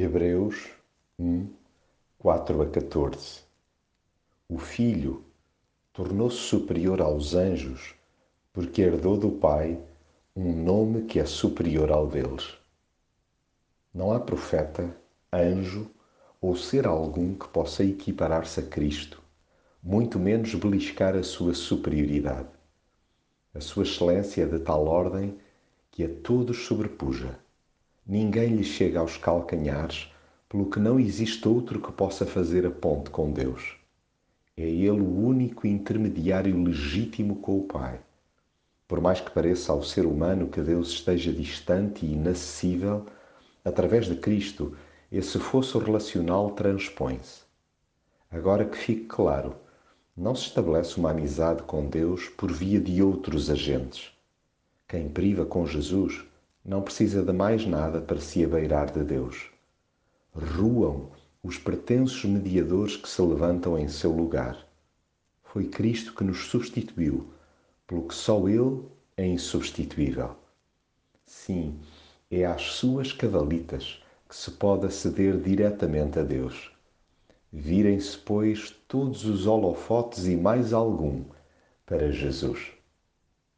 Hebreus 1, 4 a 14 O Filho tornou-se superior aos anjos porque herdou do Pai um nome que é superior ao deles. Não há profeta, anjo ou ser algum que possa equiparar-se a Cristo, muito menos beliscar a sua superioridade. A sua excelência é de tal ordem que a todos sobrepuja. Ninguém lhe chega aos calcanhares, pelo que não existe outro que possa fazer a ponte com Deus. É Ele o único intermediário legítimo com o Pai. Por mais que pareça ao ser humano que Deus esteja distante e inacessível, através de Cristo, esse fosso relacional transpõe-se. Agora que fique claro, não se estabelece uma amizade com Deus por via de outros agentes. Quem priva com Jesus não precisa de mais nada para se abeirar de Deus. Ruam os pretensos mediadores que se levantam em seu lugar. Foi Cristo que nos substituiu, pelo que só Ele é insubstituível. Sim, é às suas cadalitas que se pode aceder diretamente a Deus. Virem-se, pois, todos os holofotes e mais algum para Jesus.